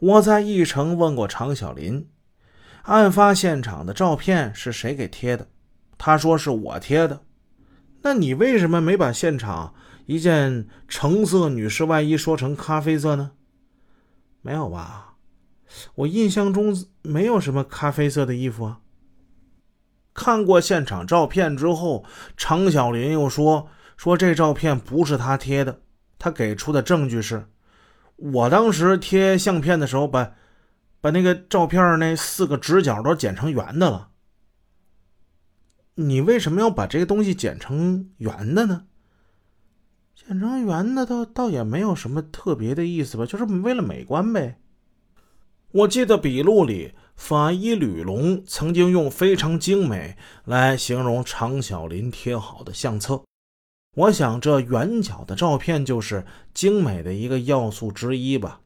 我在义城问过常小林，案发现场的照片是谁给贴的？他说是我贴的。那你为什么没把现场一件橙色女士外衣说成咖啡色呢？没有吧？我印象中没有什么咖啡色的衣服啊。看过现场照片之后，常小林又说：“说这照片不是他贴的，他给出的证据是，我当时贴相片的时候，把把那个照片那四个直角都剪成圆的了。你为什么要把这个东西剪成圆的呢？剪成圆的倒倒也没有什么特别的意思吧，就是为了美观呗。我记得笔录里。”法医吕龙曾经用“非常精美”来形容常小林贴好的相册。我想，这圆角的照片就是精美的一个要素之一吧。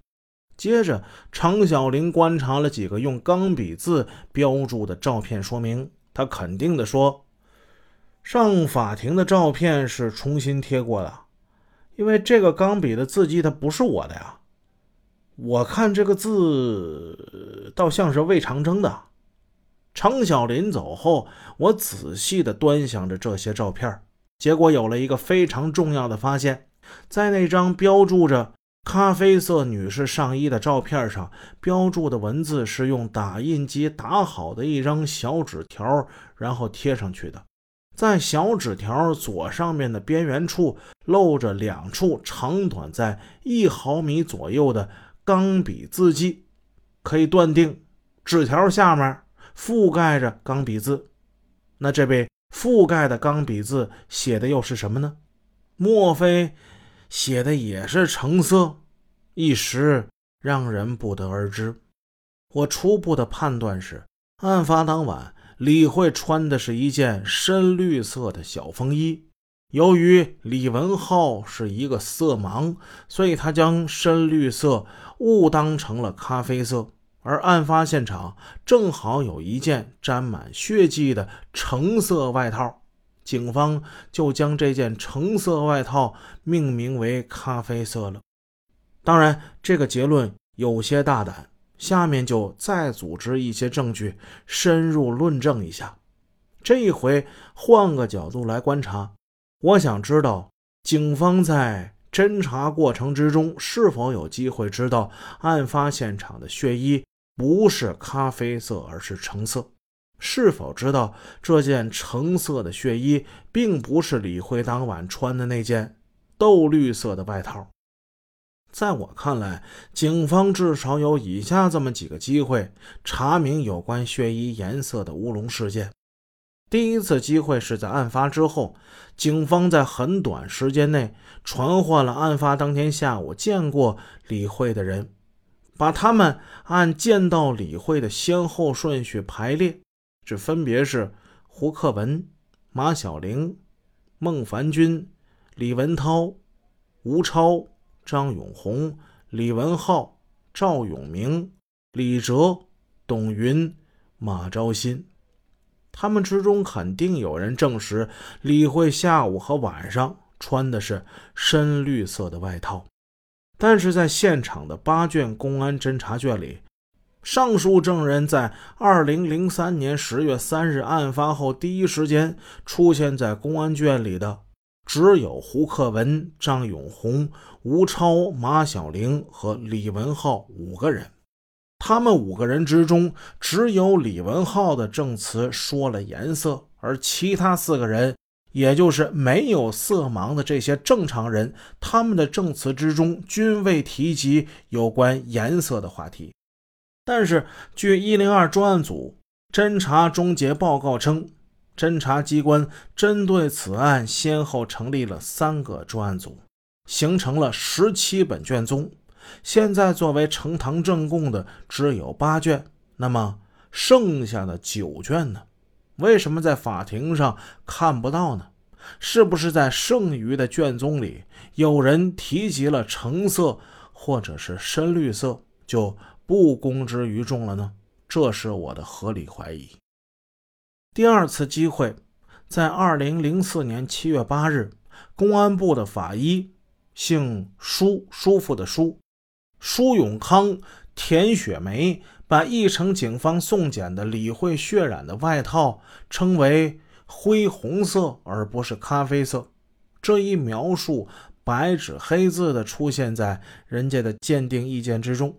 接着，常小林观察了几个用钢笔字标注的照片，说明他肯定的说：“上法庭的照片是重新贴过的，因为这个钢笔的字迹它不是我的呀。”我看这个字，倒像是魏长征的。常小林走后，我仔细的端详着这些照片，结果有了一个非常重要的发现：在那张标注着咖啡色女士上衣的照片上，标注的文字是用打印机打好的一张小纸条，然后贴上去的。在小纸条左上面的边缘处，露着两处长短在一毫米左右的。钢笔字迹，可以断定纸条下面覆盖着钢笔字。那这被覆盖的钢笔字写的又是什么呢？莫非写的也是橙色？一时让人不得而知。我初步的判断是，案发当晚李慧穿的是一件深绿色的小风衣。由于李文浩是一个色盲，所以他将深绿色误当成了咖啡色。而案发现场正好有一件沾满血迹的橙色外套，警方就将这件橙色外套命名为咖啡色了。当然，这个结论有些大胆，下面就再组织一些证据，深入论证一下。这一回换个角度来观察。我想知道，警方在侦查过程之中是否有机会知道案发现场的血衣不是咖啡色，而是橙色？是否知道这件橙色的血衣并不是李辉当晚穿的那件豆绿色的外套？在我看来，警方至少有以下这么几个机会查明有关血衣颜色的乌龙事件。第一次机会是在案发之后，警方在很短时间内传唤了案发当天下午见过李慧的人，把他们按见到李慧的先后顺序排列，这分别是胡克文、马小玲、孟凡军、李文涛、吴超、张永红、李文浩、赵永明、李哲、董云、马昭新。他们之中肯定有人证实李慧下午和晚上穿的是深绿色的外套，但是在现场的八卷公安侦查卷里，上述证人在二零零三年十月三日案发后第一时间出现在公安卷里的，只有胡克文、张永红、吴超、马小玲和李文浩五个人。他们五个人之中，只有李文浩的证词说了颜色，而其他四个人，也就是没有色盲的这些正常人，他们的证词之中均未提及有关颜色的话题。但是，据一零二专案组侦查终结报告称，侦查机关针对此案先后成立了三个专案组，形成了十七本卷宗。现在作为呈堂证供的只有八卷，那么剩下的九卷呢？为什么在法庭上看不到呢？是不是在剩余的卷宗里有人提及了橙色或者是深绿色，就不公之于众了呢？这是我的合理怀疑。第二次机会，在二零零四年七月八日，公安部的法医，姓舒，舒服的舒。舒永康田雪梅把义城警方送检的李慧血染的外套称为灰红色，而不是咖啡色。这一描述白纸黑字的出现在人家的鉴定意见之中。